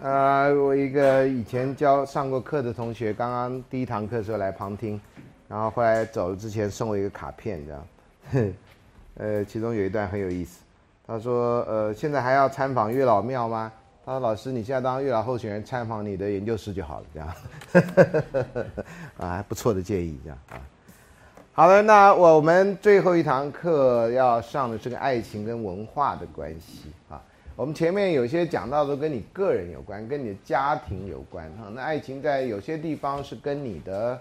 呃，我一个以前教上过课的同学，刚刚第一堂课的时候来旁听，然后后来走之前送我一个卡片，这样，呃，其中有一段很有意思。他说：“呃，现在还要参访月老庙吗？”他说：“老师，你现在当月老候选人，参访你的研究室就好了，这样。”啊，还不错的建议，这样啊。好了，那我们最后一堂课要上的是个爱情跟文化的关系啊。我们前面有些讲到都跟你个人有关，跟你的家庭有关哈。那爱情在有些地方是跟你的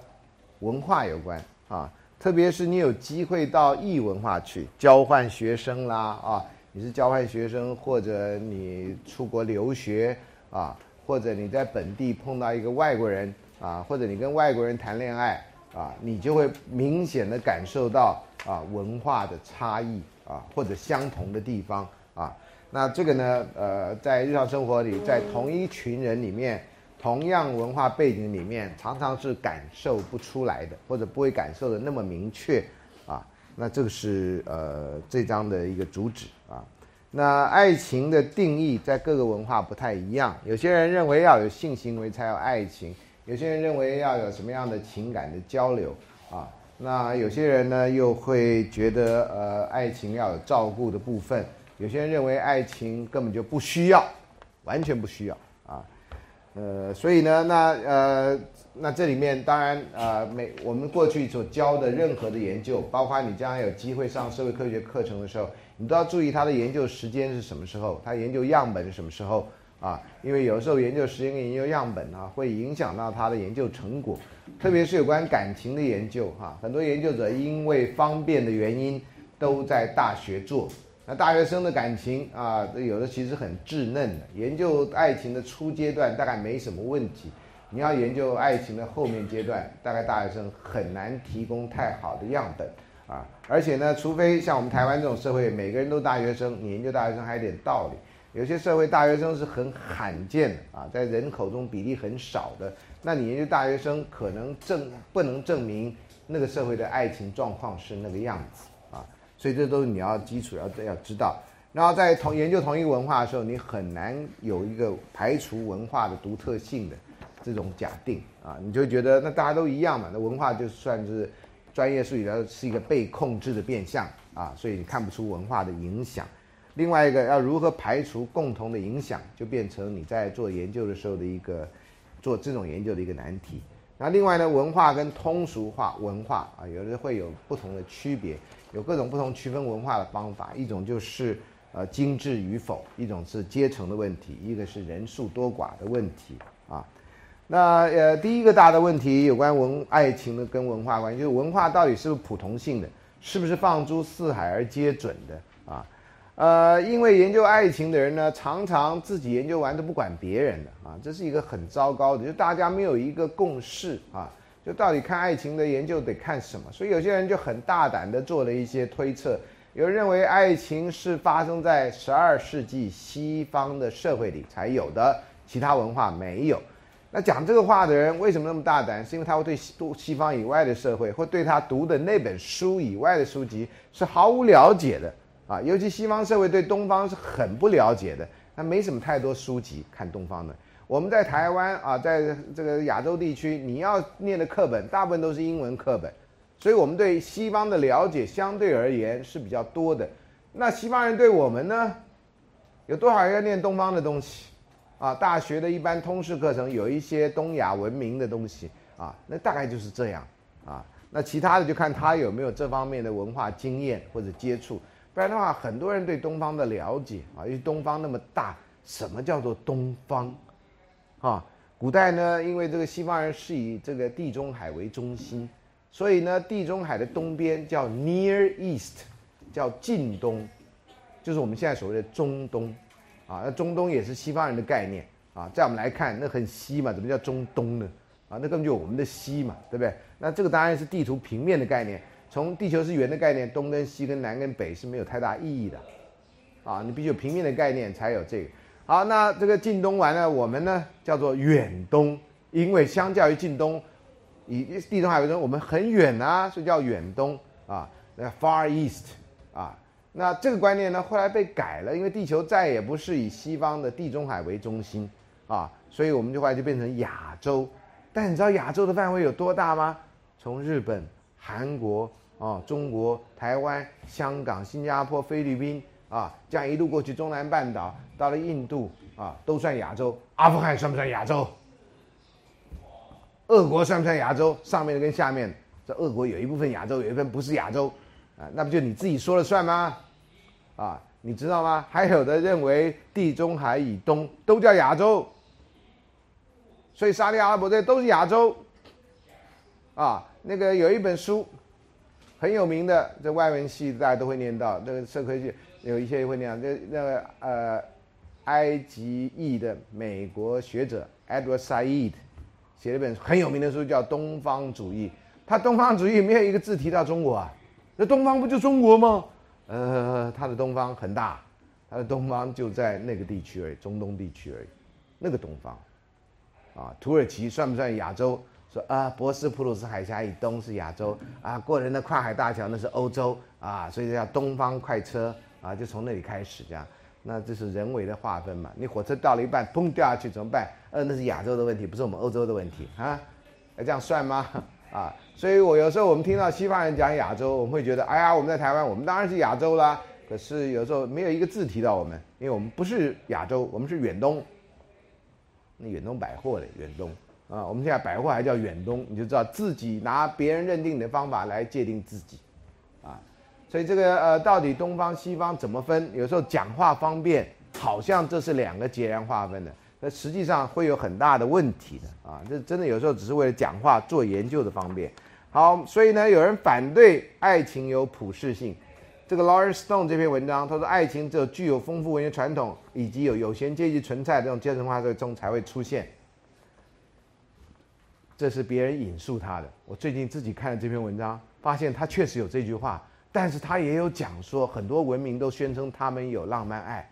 文化有关啊，特别是你有机会到异文化去交换学生啦啊，你是交换学生，或者你出国留学啊，或者你在本地碰到一个外国人啊，或者你跟外国人谈恋爱啊，你就会明显的感受到啊文化的差异啊，或者相同的地方。那这个呢？呃，在日常生活里，在同一群人里面，同样文化背景里面，常常是感受不出来的，或者不会感受的那么明确啊。那这个是呃这章的一个主旨啊。那爱情的定义在各个文化不太一样，有些人认为要有性行为才有爱情，有些人认为要有什么样的情感的交流啊。那有些人呢又会觉得呃爱情要有照顾的部分。有些人认为爱情根本就不需要，完全不需要啊，呃，所以呢，那呃，那这里面当然啊，每我们过去所教的任何的研究，包括你将来有机会上社会科学课程的时候，你都要注意他的研究时间是什么时候，他研究样本是什么时候啊？因为有时候研究时间跟研究样本啊，会影响到他的研究成果，特别是有关感情的研究哈，很多研究者因为方便的原因都在大学做。那大学生的感情啊，有的其实很稚嫩的。研究爱情的初阶段大概没什么问题，你要研究爱情的后面阶段，大概大学生很难提供太好的样本啊。而且呢，除非像我们台湾这种社会，每个人都大学生，你研究大学生还有点道理。有些社会大学生是很罕见的啊，在人口中比例很少的，那你研究大学生可能证不能证明那个社会的爱情状况是那个样子。所以这都是你要基础要要知道，然后在同研究同一个文化的时候，你很难有一个排除文化的独特性的这种假定啊，你就觉得那大家都一样嘛，那文化就算是专业术语来是一个被控制的变相啊，所以你看不出文化的影响。另外一个要如何排除共同的影响，就变成你在做研究的时候的一个做这种研究的一个难题。那另外呢，文化跟通俗化文化啊，有的会有不同的区别。有各种不同区分文化的方法，一种就是呃精致与否，一种是阶层的问题，一个是人数多寡的问题啊。那呃第一个大的问题有关文爱情的跟文化关系，就是文化到底是不是普同性的，是不是放诸四海而皆准的？呃，因为研究爱情的人呢，常常自己研究完都不管别人的啊，这是一个很糟糕的，就大家没有一个共识啊。就到底看爱情的研究得看什么？所以有些人就很大胆的做了一些推测，有人认为爱情是发生在十二世纪西方的社会里才有的，其他文化没有。那讲这个话的人为什么那么大胆？是因为他会对西西方以外的社会，或对他读的那本书以外的书籍是毫无了解的啊！尤其西方社会对东方是很不了解的，那没什么太多书籍看东方的。我们在台湾啊，在这个亚洲地区，你要念的课本大部分都是英文课本，所以我们对西方的了解相对而言是比较多的。那西方人对我们呢，有多少人要念东方的东西？啊，大学的一般通识课程有一些东亚文明的东西啊，那大概就是这样啊。那其他的就看他有没有这方面的文化经验或者接触，不然的话，很多人对东方的了解啊，因为东方那么大，什么叫做东方？啊，古代呢，因为这个西方人是以这个地中海为中心，所以呢，地中海的东边叫 Near East，叫近东，就是我们现在所谓的中东。啊，那中东也是西方人的概念啊。在我们来看，那很西嘛，怎么叫中东呢？啊，那根本就我们的西嘛，对不对？那这个当然是地图平面的概念，从地球是圆的概念，东跟西跟南跟北是没有太大意义的。啊，你必须有平面的概念才有这个。好，那这个近东完了，我们呢叫做远东，因为相较于近东，以地中海为中，我们很远啊，所以叫远东啊，那 Far East 啊，那这个观念呢后来被改了，因为地球再也不是以西方的地中海为中心啊，所以我们就后来就变成亚洲。但你知道亚洲的范围有多大吗？从日本、韩国啊、中国、台湾、香港、新加坡、菲律宾啊，这样一路过去，中南半岛到了印度啊，都算亚洲。阿富汗算不算亚洲？俄国算不算亚洲？上面的跟下面，这俄国有一部分亚洲，有一部分不是亚洲啊，那不就你自己说了算吗？啊，你知道吗？还有的认为地中海以东都叫亚洲，所以沙特阿拉伯这都是亚洲。啊，那个有一本书很有名的，这外文系大家都会念到，那个社科系有一些会念，这那个呃，埃及裔的美国学者 Edward Said 写了一本很有名的书，叫《东方主义》。他东方主义没有一个字提到中国啊，那东方不就中国吗？呃，他的东方很大，他的东方就在那个地区而已，中东地区而已，那个东方，啊，土耳其算不算亚洲？啊，博斯普鲁斯海峡以东是亚洲啊，过人的跨海大桥那是欧洲啊，所以叫东方快车啊，就从那里开始这样。那这是人为的划分嘛？你火车到了一半，砰掉下去怎么办？呃，那是亚洲的问题，不是我们欧洲的问题啊？要这样算吗？啊，所以我有时候我们听到西方人讲亚洲，我们会觉得，哎呀，我们在台湾，我们当然是亚洲啦。可是有时候没有一个字提到我们，因为我们不是亚洲，我们是远东。那远东百货的远东啊，我们现在百货还叫远东，你就知道自己拿别人认定的方法来界定自己，啊，所以这个呃，到底东方西方怎么分？有时候讲话方便，好像这是两个截然划分的。那实际上会有很大的问题的啊！这真的有时候只是为了讲话做研究的方便。好，所以呢，有人反对爱情有普世性。这个 Lawrence Stone 这篇文章，他说爱情只有具有丰富文学传统以及有有闲阶级存在这种阶层化社会中才会出现。这是别人引述他的。我最近自己看了这篇文章，发现他确实有这句话，但是他也有讲说很多文明都宣称他们有浪漫爱，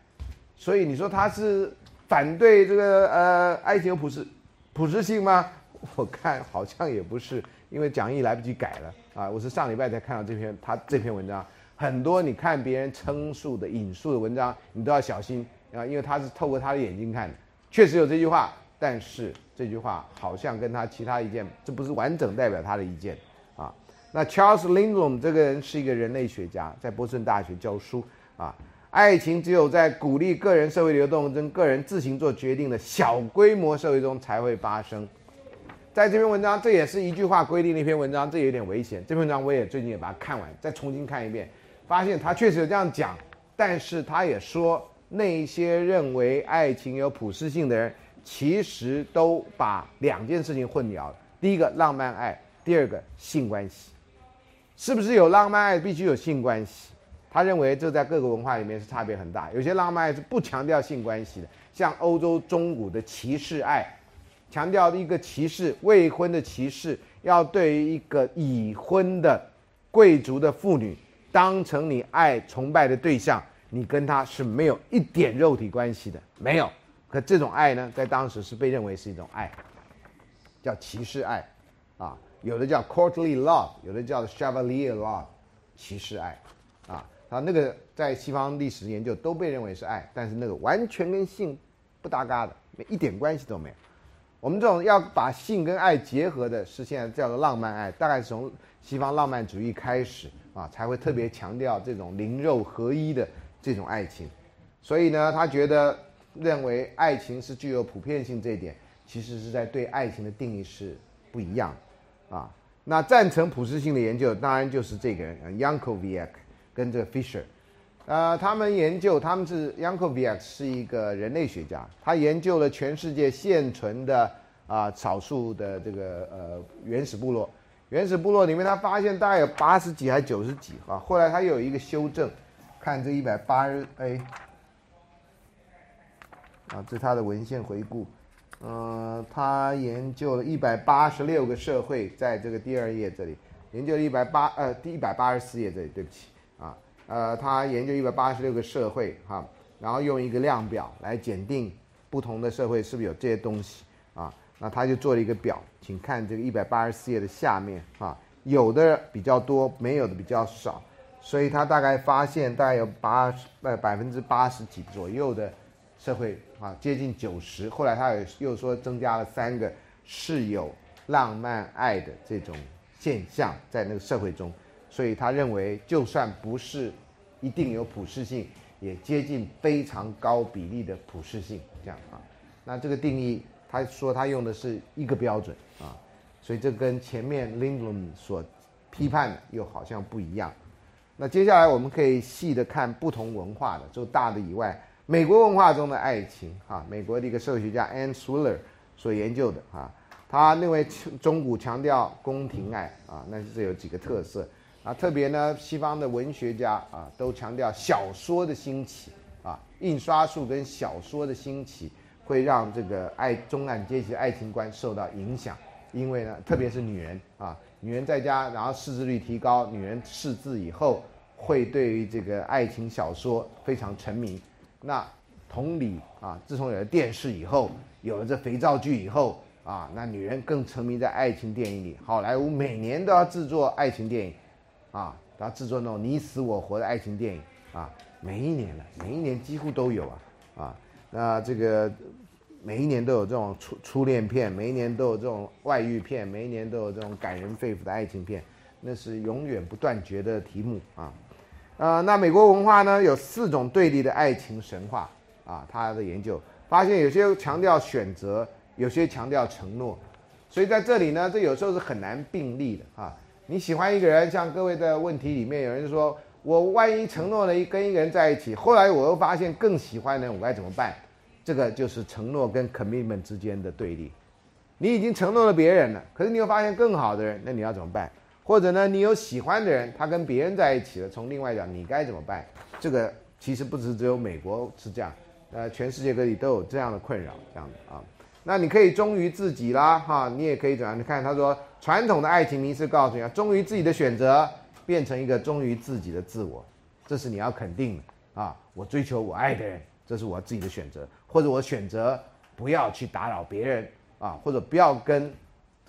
所以你说他是？反对这个呃爱情有普世普世性吗？我看好像也不是，因为讲义来不及改了啊。我是上礼拜才看到这篇他这篇文章，很多你看别人称述的引述的文章，你都要小心啊，因为他是透过他的眼睛看的，确实有这句话，但是这句话好像跟他其他意见，这不是完整代表他的意见啊。那 Charles Lindblom 这个人是一个人类学家，在波士顿大学教书啊。爱情只有在鼓励个人社会流动、跟个人自行做决定的小规模社会中才会发生。在这篇文章，这也是一句话规定的一篇文章，这有点危险。这篇文章我也最近也把它看完，再重新看一遍，发现他确实有这样讲，但是他也说那些认为爱情有普适性的人，其实都把两件事情混淆了。第一个浪漫爱，第二个性关系，是不是有浪漫爱必须有性关系？他认为这在各个文化里面是差别很大，有些浪漫爱是不强调性关系的，像欧洲中古的骑士爱，强调一个骑士未婚的骑士要对于一个已婚的贵族的妇女当成你爱崇拜的对象，你跟他是没有一点肉体关系的，没有。可这种爱呢，在当时是被认为是一种爱，叫骑士爱，啊，有的叫 courtly love，有的叫 chevalier love，骑士爱，啊。啊，那个在西方历史研究都被认为是爱，但是那个完全跟性不搭嘎的，一点关系都没有。我们这种要把性跟爱结合的，是现在叫做浪漫爱，大概是从西方浪漫主义开始啊，才会特别强调这种灵肉合一的这种爱情。所以呢，他觉得认为爱情是具有普遍性这一点，其实是在对爱情的定义是不一样啊。那赞成普适性的研究，当然就是这个人 Yankovic。跟这个 Fisher，呃，他们研究，他们是 Yankovic 是一个人类学家，他研究了全世界现存的啊少数的这个呃原始部落，原始部落里面他发现大概有八十几还九十几啊，后来他有一个修正，看这一百八十 A，啊，这是他的文献回顾，呃，他研究了一百八十六个社会，在这个第二页这里，研究了一百八呃第一百八十四页这里，对不起啊。呃，他研究一百八十六个社会，哈，然后用一个量表来检定不同的社会是不是有这些东西啊？那他就做了一个表，请看这个一百八十四页的下面啊，有的比较多，没有的比较少，所以他大概发现大概有八十呃百分之八十几左右的社会啊接近九十，后来他又又说增加了三个是有浪漫爱的这种现象在那个社会中，所以他认为就算不是一定有普适性，也接近非常高比例的普适性这样啊。那这个定义，他说他用的是一个标准啊，所以这跟前面 Lindblom 所批判的又好像不一样。那接下来我们可以细的看不同文化的，就大的以外，美国文化中的爱情啊，美国的一个社会学家 Ann Swiller 所研究的啊，他认为中古强调宫廷爱啊，那是有几个特色啊，特别呢，西方的文学家啊都强调小说的兴起啊，印刷术跟小说的兴起会让这个爱中产阶级的爱情观受到影响，因为呢，特别是女人啊。女人在家，然后识字率提高。女人识字以后，会对于这个爱情小说非常沉迷。那同理啊，自从有了电视以后，有了这肥皂剧以后啊，那女人更沉迷在爱情电影里。好莱坞每年都要制作爱情电影，啊，要制作那种你死我活的爱情电影啊，每一年了，每一年几乎都有啊，啊，那这个。每一年都有这种初初恋片，每一年都有这种外遇片，每一年都有这种感人肺腑的爱情片，那是永远不断绝的题目啊。呃，那美国文化呢，有四种对立的爱情神话啊。他的研究发现，有些强调选择，有些强调承诺，所以在这里呢，这有时候是很难并立的啊。你喜欢一个人，像各位的问题里面，有人说我万一承诺了一跟一个人在一起，后来我又发现更喜欢的人，我该怎么办？这个就是承诺跟 commitment 之间的对立，你已经承诺了别人了，可是你又发现更好的人，那你要怎么办？或者呢，你有喜欢的人，他跟别人在一起了，从另外讲，你该怎么办？这个其实不只只有美国是这样，呃，全世界各地都有这样的困扰，这样的啊。那你可以忠于自己啦，哈，你也可以怎样？你看他说，传统的爱情迷思告诉你，啊忠于自己的选择，变成一个忠于自己的自我，这是你要肯定的啊。我追求我爱的人。这是我自己的选择，或者我选择不要去打扰别人啊，或者不要跟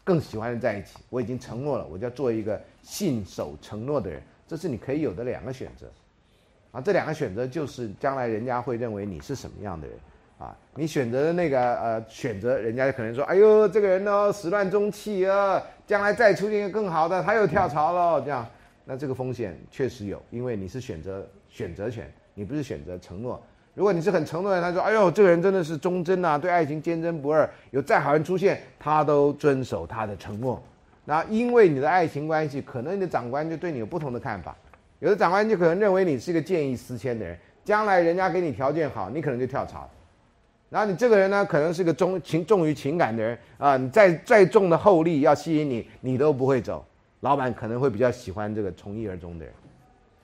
更喜欢的人在一起。我已经承诺了，我就要做一个信守承诺的人。这是你可以有的两个选择啊。这两个选择就是将来人家会认为你是什么样的人啊。你选择的那个呃选择，人家可能说：“哎呦，这个人呢始乱终弃啊，将来再出现一个更好的，他又跳槽了。”这样，那这个风险确实有，因为你是选择选择权，你不是选择承诺。如果你是很承诺的人，他说：“哎呦，这个人真的是忠贞呐，对爱情坚贞不二。有再好人出现，他都遵守他的承诺。那因为你的爱情关系，可能你的长官就对你有不同的看法。有的长官就可能认为你是一个见异思迁的人，将来人家给你条件好，你可能就跳槽。然后你这个人呢，可能是个重情重于情感的人啊，你再再重的厚利要吸引你，你都不会走。老板可能会比较喜欢这个从一而终的人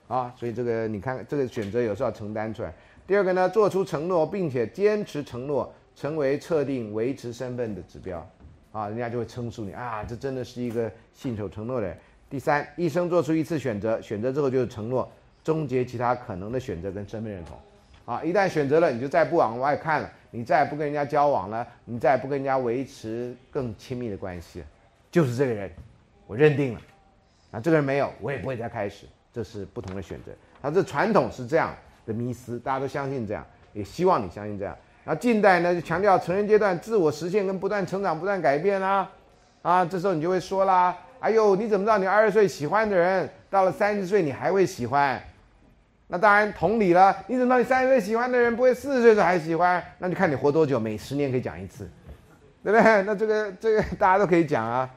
啊。所以这个你看，这个选择有时候要承担出来。”第二个呢，做出承诺并且坚持承诺，成为测定维持身份的指标，啊，人家就会称述你啊，这真的是一个信守承诺的人。第三，一生做出一次选择，选择之后就是承诺，终结其他可能的选择跟身份认同，啊，一旦选择了，你就再不往外看了，你再也不跟人家交往了，你再也不跟人家维持更亲密的关系，就是这个人，我认定了，啊，这个人没有，我也不会再开始，这是不同的选择。他这传统是这样。的迷思，大家都相信这样，也希望你相信这样。然后近代呢，就强调成人阶段自我实现跟不断成长、不断改变啦。啊，这时候你就会说啦：“哎呦，你怎么知道你二十岁喜欢的人，到了三十岁你还会喜欢？”那当然同理了，你怎么知道你三十岁喜欢的人不会四十岁时候还喜欢？那就看你活多久，每十年可以讲一次，对不对？那这个这个大家都可以讲啊。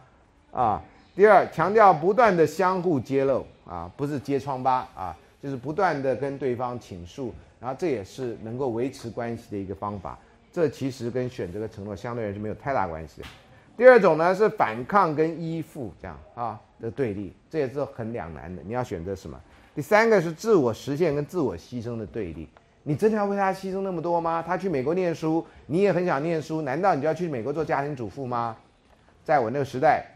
啊，第二，强调不断的相互揭露啊，不是揭疮疤啊。就是不断的跟对方倾诉，然后这也是能够维持关系的一个方法。这其实跟选择的承诺相对而言是没有太大关系的。第二种呢是反抗跟依附这样啊的对立，这也是很两难的。你要选择什么？第三个是自我实现跟自我牺牲的对立。你真的要为他牺牲那么多吗？他去美国念书，你也很想念书，难道你就要去美国做家庭主妇吗？在我那个时代，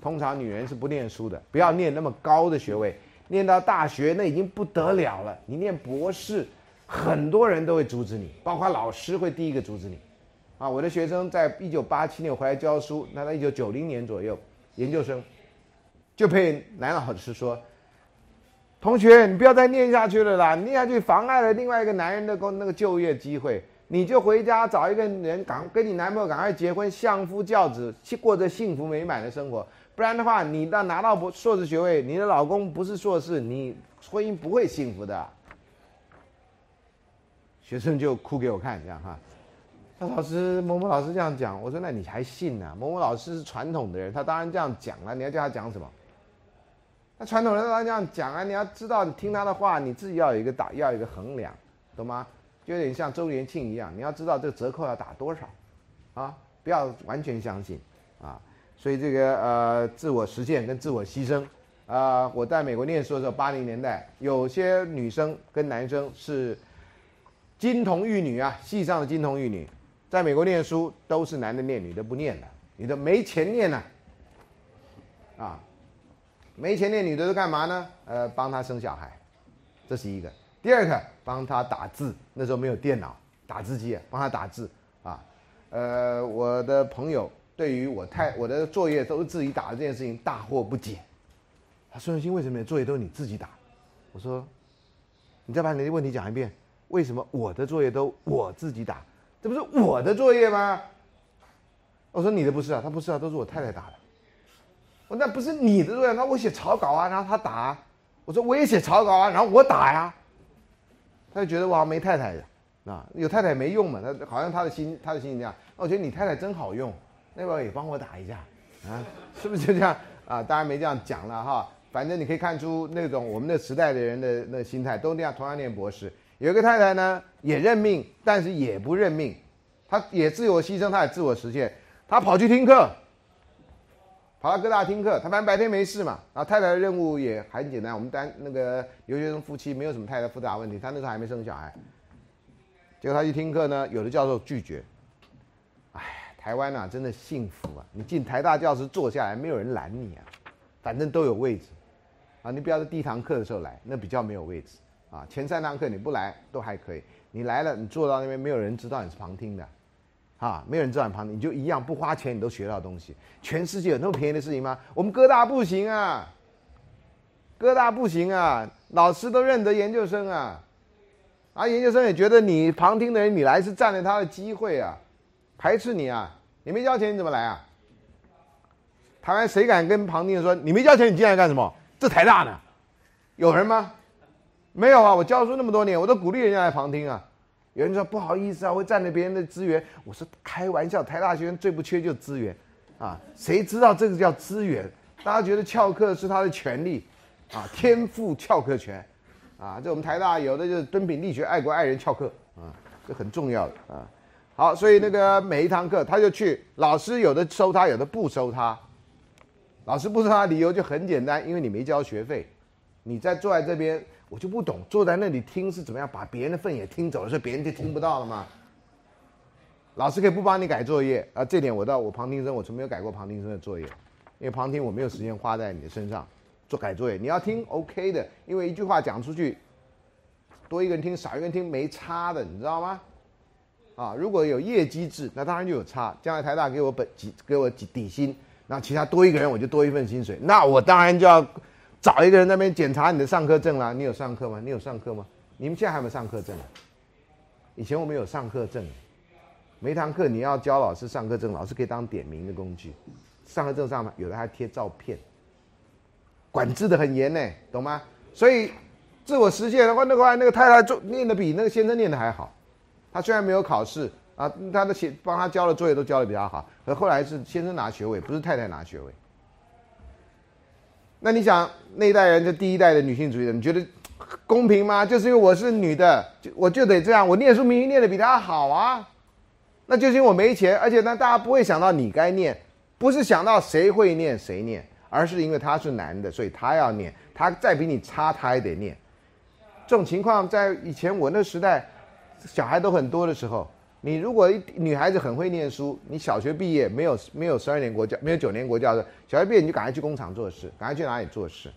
通常女人是不念书的，不要念那么高的学位。念到大学那已经不得了了，你念博士，很多人都会阻止你，包括老师会第一个阻止你。啊，我的学生在一九八七年回来教书，那在一九九零年左右，研究生就被男老师说：“同学，你不要再念下去了啦，念下去妨碍了另外一个男人的工那个就业机会。”你就回家找一个人，赶跟你男朋友赶快结婚，相夫教子，去过着幸福美满的生活。不然的话，你到拿到博硕士学位，你的老公不是硕士，你婚姻不会幸福的。学生就哭给我看，这样哈。那老师某某老师这样讲，我说那你还信呢？某某老师是传统的人，他当然这样讲了。你要叫他讲什么？那传统人当然这样讲啊！你要知道，你听他的话，你自己要有一个打，要有一个衡量，懂吗？就有点像周年庆一样，你要知道这个折扣要打多少，啊，不要完全相信啊。所以这个呃，自我实现跟自我牺牲啊，我在美国念书的时候，八零年代有些女生跟男生是金童玉女啊，系上的金童玉女。在美国念书都是男的念，女的不念的，女的没钱念呢，啊，没钱念女的都干嘛呢？呃，帮他生小孩，这是一个。第二个，帮他打字，那时候没有电脑，打字机，帮他打字啊。呃，我的朋友对于我太我的作业都是自己打的这件事情大惑不解。他孙永新为什么作业都是你自己打？我说，你再把你的问题讲一遍，为什么我的作业都我自己打？这不是我的作业吗？我说你的不是啊，他不是啊，都是我太太打的。我那不是你的作业，那我写草稿啊，然后他打。我说我也写草稿啊，然后我打呀。他就觉得我好像没太太的，啊，有太太没用嘛，他好像他的心他的心情这样。我觉得你太太真好用，那要也帮我打一下，啊，是不是就这样啊？当然没这样讲了哈，反正你可以看出那种我们那时代的人的那心态都那样，同样念博士。有一个太太呢，也认命，但是也不认命，她也自我牺牲，她也自我实现，她跑去听课，跑到各大听课。她反正白天没事嘛，然后太太的任务也很简单。我们单那个留学生夫妻没有什么太大复杂问题，她那时候还没生小孩。结果她去听课呢，有的教授拒绝。台湾呐，真的幸福啊！你进台大教室坐下来，没有人拦你啊，反正都有位置，啊，你不要在第一堂课的时候来，那比较没有位置。啊，前三堂课你不来都还可以，你来了，你坐到那边，没有人知道你是旁听的，啊，没有人知道你旁听，你就一样不花钱，你都学到东西。全世界有那么便宜的事情吗？我们哥大不行啊，哥大不行啊，老师都认得研究生啊，啊，研究生也觉得你旁听的人你来是占了他的机会啊，排斥你啊，你没交钱你怎么来啊？台湾谁敢跟旁听的说你没交钱你进来干什么？这台大呢，有人吗？没有啊，我教书那么多年，我都鼓励人家来旁听啊。有人说不好意思啊，会占着别人的资源。我说开玩笑，台大学生最不缺就资源，啊，谁知道这个叫资源？大家觉得翘课是他的权利，啊，天赋翘课权，啊，这我们台大有的就是敦品力学爱国爱人翘课，啊，这很重要的啊。好，所以那个每一堂课他就去，老师有的收他，有的不收他。老师不收他理由就很简单，因为你没交学费，你在坐在这边。我就不懂，坐在那里听是怎么样，把别人的份也听走了，所以别人就听不到了吗？老师可以不帮你改作业啊，这点我到我旁听生，我从没有改过旁听生的作业，因为旁听我没有时间花在你的身上做改作业。你要听 OK 的，因为一句话讲出去，多一个人听少一个人听没差的，你知道吗？啊，如果有业绩制，那当然就有差。将来台大给我本几给我几底薪，那其他多一个人我就多一份薪水，那我当然就要。找一个人那边检查你的上课证啦，你有上课吗？你有上课吗？你们现在还有没有上课证？以前我们有上课证，每堂课你要教老师上课证，老师可以当点名的工具。上课证上嘛有的还贴照片，管制的很严呢，懂吗？所以自我实现的话，那个话那个太太做念的比那个先生念的还好。他虽然没有考试啊，他的写帮他交的作业都交的比较好，可后来是先生拿学位，不是太太拿学位。那你想，那一代人就第一代的女性主义者，你觉得公平吗？就是因为我是女的，就我就得这样。我念书明明念的比他好啊，那就是因为我没钱，而且呢，大家不会想到你该念，不是想到谁会念谁念，而是因为他是男的，所以他要念。他再比你差，他也得念。这种情况在以前我那时代，小孩都很多的时候。你如果女孩子很会念书，你小学毕业没有没有十二年国教，没有九年国教的，小学毕业你就赶快去工厂做事，赶快去哪里做事？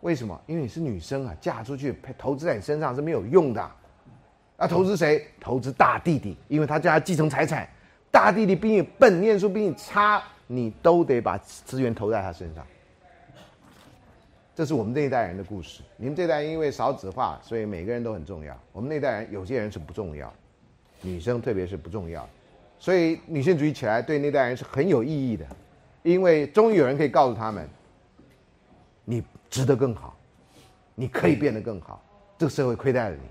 为什么？因为你是女生啊，嫁出去投资在你身上是没有用的。啊，投资谁？投资大弟弟，因为他将来继承财产。大弟弟比你笨，念书比你差，你都得把资源投在他身上。这是我们这一代人的故事。你们这代因为少子化，所以每个人都很重要。我们那代人有些人是不重要。女生特别是不重要。所以女性主义起来对那代人是很有意义的，因为终于有人可以告诉他们，你值得更好，你可以变得更好，这个社会亏待了你。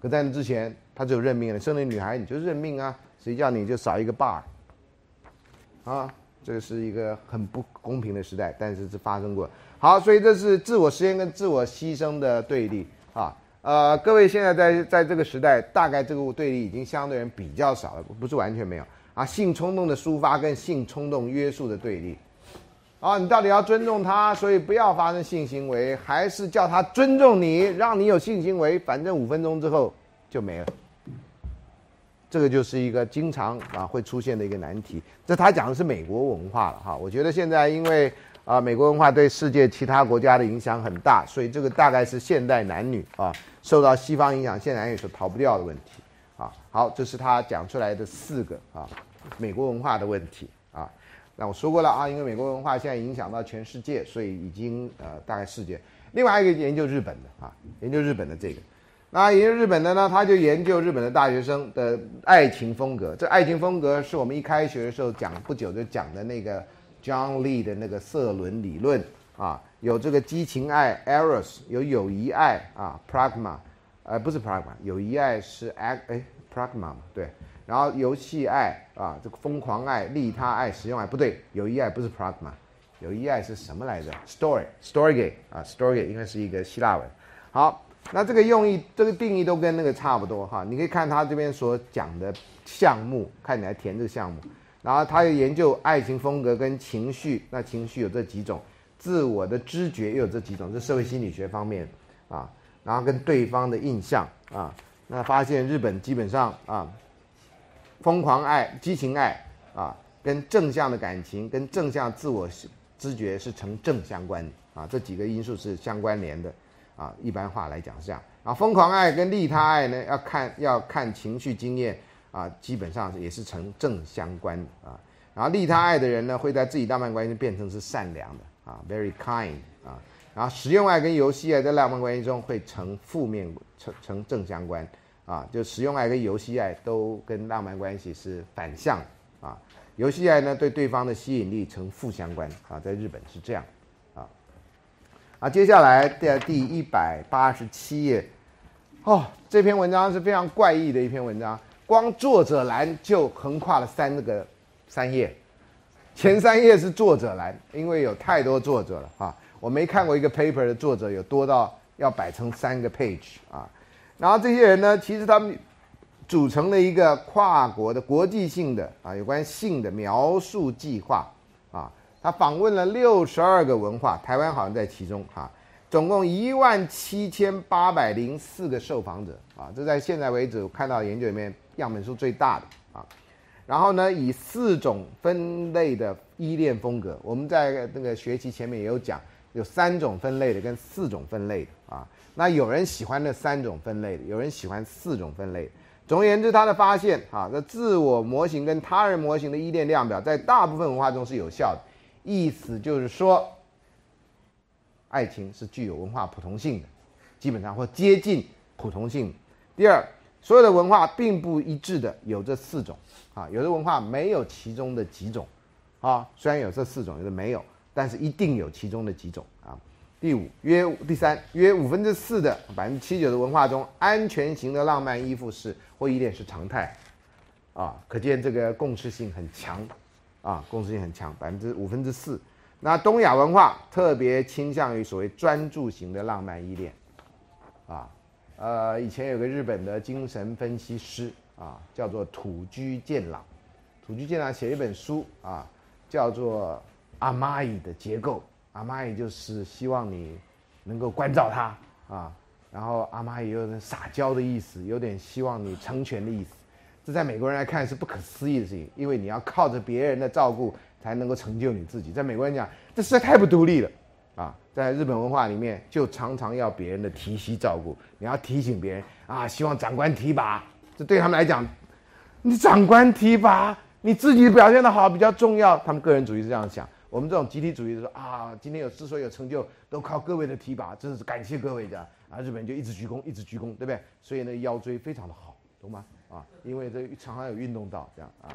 可在那之前，他只有认命了，生了女孩你就认命啊，谁叫你就少一个爸啊？这是一个很不公平的时代，但是是发生过。好，所以这是自我实现跟自我牺牲的对立啊。呃，各位现在在在这个时代，大概这个对立已经相对人比较少了，不是完全没有啊。性冲动的抒发跟性冲动约束的对立，啊，你到底要尊重他，所以不要发生性行为，还是叫他尊重你，让你有性行为，反正五分钟之后就没了。这个就是一个经常啊会出现的一个难题。这他讲的是美国文化了哈，我觉得现在因为。啊，美国文化对世界其他国家的影响很大，所以这个大概是现代男女啊受到西方影响，现代男女是逃不掉的问题啊。好，这是他讲出来的四个啊美国文化的问题啊。那我说过了啊，因为美国文化现在影响到全世界，所以已经呃大概世界。另外一个研究日本的啊，研究日本的这个，那研究日本的呢，他就研究日本的大学生的爱情风格。这爱情风格是我们一开学的时候讲不久就讲的那个。John Lee 的那个色轮理论啊，有这个激情爱 Eros，有友谊爱啊 Pragma，呃不是 Pragma，友谊爱是 a 哎 Pragma 嘛对，然后游戏爱啊这个疯狂爱利他爱实用爱不对，友谊爱不是 Pragma，友谊爱是什么来着？Story Story 啊 Story 应该是一个希腊文。好，那这个用意这个定义都跟那个差不多哈，你可以看他这边所讲的项目，看你来填这个项目。然后他又研究爱情风格跟情绪，那情绪有这几种，自我的知觉又有这几种，这社会心理学方面啊。然后跟对方的印象啊，那发现日本基本上啊，疯狂爱、激情爱啊，跟正向的感情、跟正向自我知觉是成正相关啊，这几个因素是相关联的啊。一般话来讲是这样。然后疯狂爱跟利他爱呢，要看要看情绪经验。啊，基本上也是成正相关的啊。然后利他爱的人呢，会在自己浪漫关系变成是善良的啊，very kind 啊。然后实用爱跟游戏爱在浪漫关系中会成负面，成成正相关啊。就实用爱跟游戏爱都跟浪漫关系是反向啊。游戏爱呢，对对方的吸引力成负相关啊，在日本是这样啊。啊，接下来在第一百八十七页，哦，这篇文章是非常怪异的一篇文章。光作者栏就横跨了三个三页，前三页是作者栏，因为有太多作者了啊！我没看过一个 paper 的作者有多到要摆成三个 page 啊。然后这些人呢，其实他们组成了一个跨国的国际性的啊有关性的描述计划啊。他访问了六十二个文化，台湾好像在其中哈。总共一万七千八百零四个受访者啊，这在现在为止我看到研究里面。样本数最大的啊，然后呢，以四种分类的依恋风格，我们在那个学习前面也有讲，有三种分类的跟四种分类的啊。那有人喜欢那三种分类的，有人喜欢四种分类的。总而言之，他的发现啊，那自我模型跟他人模型的依恋量表在大部分文化中是有效的，意思就是说，爱情是具有文化普通性的，基本上或接近普通性。第二。所有的文化并不一致的，有这四种啊，有的文化没有其中的几种啊，虽然有这四种，有的没有，但是一定有其中的几种啊。第五约第三约五分之四的百分之七九的文化中，安全型的浪漫依附式或依恋是常态啊，可见这个共识性很强啊，共识性很强，百分之五分之四。那东亚文化特别倾向于所谓专注型的浪漫依恋。呃，以前有个日本的精神分析师啊，叫做土居健朗。土居健朗写一本书啊，叫做《阿妈伊的结构》。阿妈伊就是希望你能够关照他啊，然后阿妈伊有点撒娇的意思，有点希望你成全的意思。这在美国人来看是不可思议的事情，因为你要靠着别人的照顾才能够成就你自己。在美国人讲，这实在太不独立了。啊，在日本文化里面，就常常要别人的提携照顾，你要提醒别人啊，希望长官提拔，这对他们来讲，你长官提拔，你自己表现的好比较重要。他们个人主义是这样想，我们这种集体主义是说啊，今天有之所以有成就，都靠各位的提拔，真是感谢各位的啊。日本人就一直鞠躬，一直鞠躬，对不对？所以呢，腰椎非常的好，懂吗？啊，因为这常常有运动到这样啊。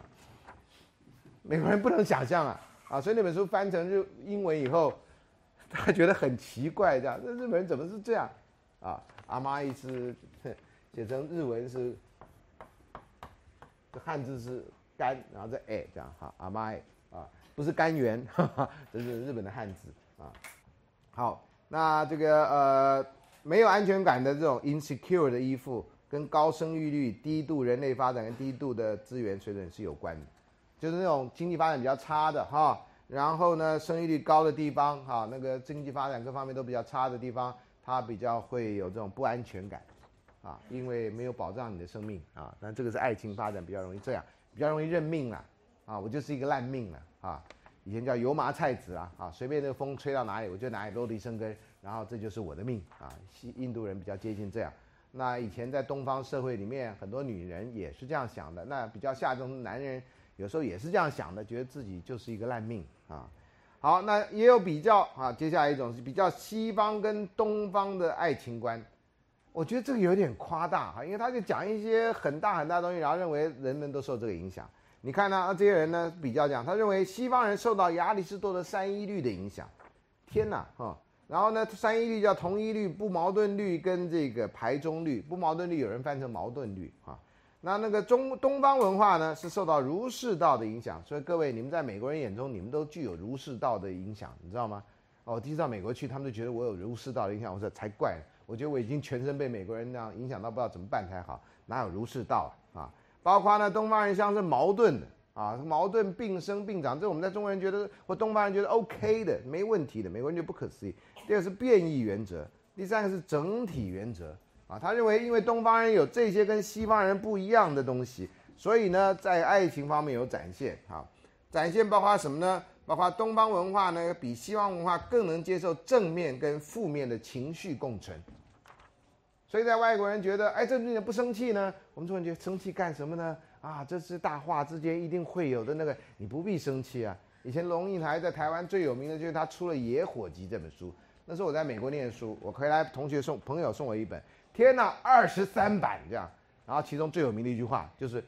美国人不能想象啊啊，所以那本书翻成日英文以后，他觉得很奇怪，这样，那日本人怎么是这样啊？阿妈意思写成日文是，这汉字是甘，然后再哎这样哈，阿妈哎啊，不是甘源，这是日本的汉字啊。好，那这个呃没有安全感的这种 insecure 的依附，跟高生育率、低度人类发展跟低度的资源水准是有关的。就是那种经济发展比较差的哈，然后呢，生育率高的地方哈，那个经济发展各方面都比较差的地方，他比较会有这种不安全感，啊，因为没有保障你的生命啊。但这个是爱情发展比较容易这样，比较容易认命了啊，我就是一个烂命了啊。以前叫油麻菜籽啊，啊，随便那个风吹到哪里，我就哪里落地生根，然后这就是我的命啊。西印度人比较接近这样。那以前在东方社会里面，很多女人也是这样想的，那比较下重的男人。有时候也是这样想的，觉得自己就是一个烂命啊。好，那也有比较啊。接下来一种是比较西方跟东方的爱情观，我觉得这个有点夸大哈，因为他就讲一些很大很大的东西，然后认为人人都受这个影响。你看呢？这些人呢比较讲，他认为西方人受到亚里士多德三一律的影响。天哪哈！然后呢，三一律叫同一律、不矛盾律跟这个排中律。不矛盾律有人翻成矛盾律啊。那那个中东方文化呢，是受到儒释道的影响，所以各位，你们在美国人眼中，你们都具有儒释道的影响，你知道吗？哦，第一到美国去，他们就觉得我有儒释道的影响，我说才怪，我觉得我已经全身被美国人那样影响到，不知道怎么办才好，哪有儒释道啊？包括呢，东方人像是矛盾的啊，矛盾并生并长，这我们在中国人觉得或东方人觉得 OK 的，没问题的，美国人就不可思议。第二是变异原则，第三个是整体原则。他认为因为东方人有这些跟西方人不一样的东西，所以呢，在爱情方面有展现。哈，展现包括什么呢？包括东方文化呢，比西方文化更能接受正面跟负面的情绪共存。所以在外国人觉得，哎，这女人不生气呢？我们中国人觉得生气干什么呢？啊，这是大话之间一定会有的那个，你不必生气啊。以前龙应台在台湾最有名的就是他出了《野火集》这本书，那时候我在美国念书，我回来同学送朋友送我一本。天哪，二十三版这样，然后其中最有名的一句话就是，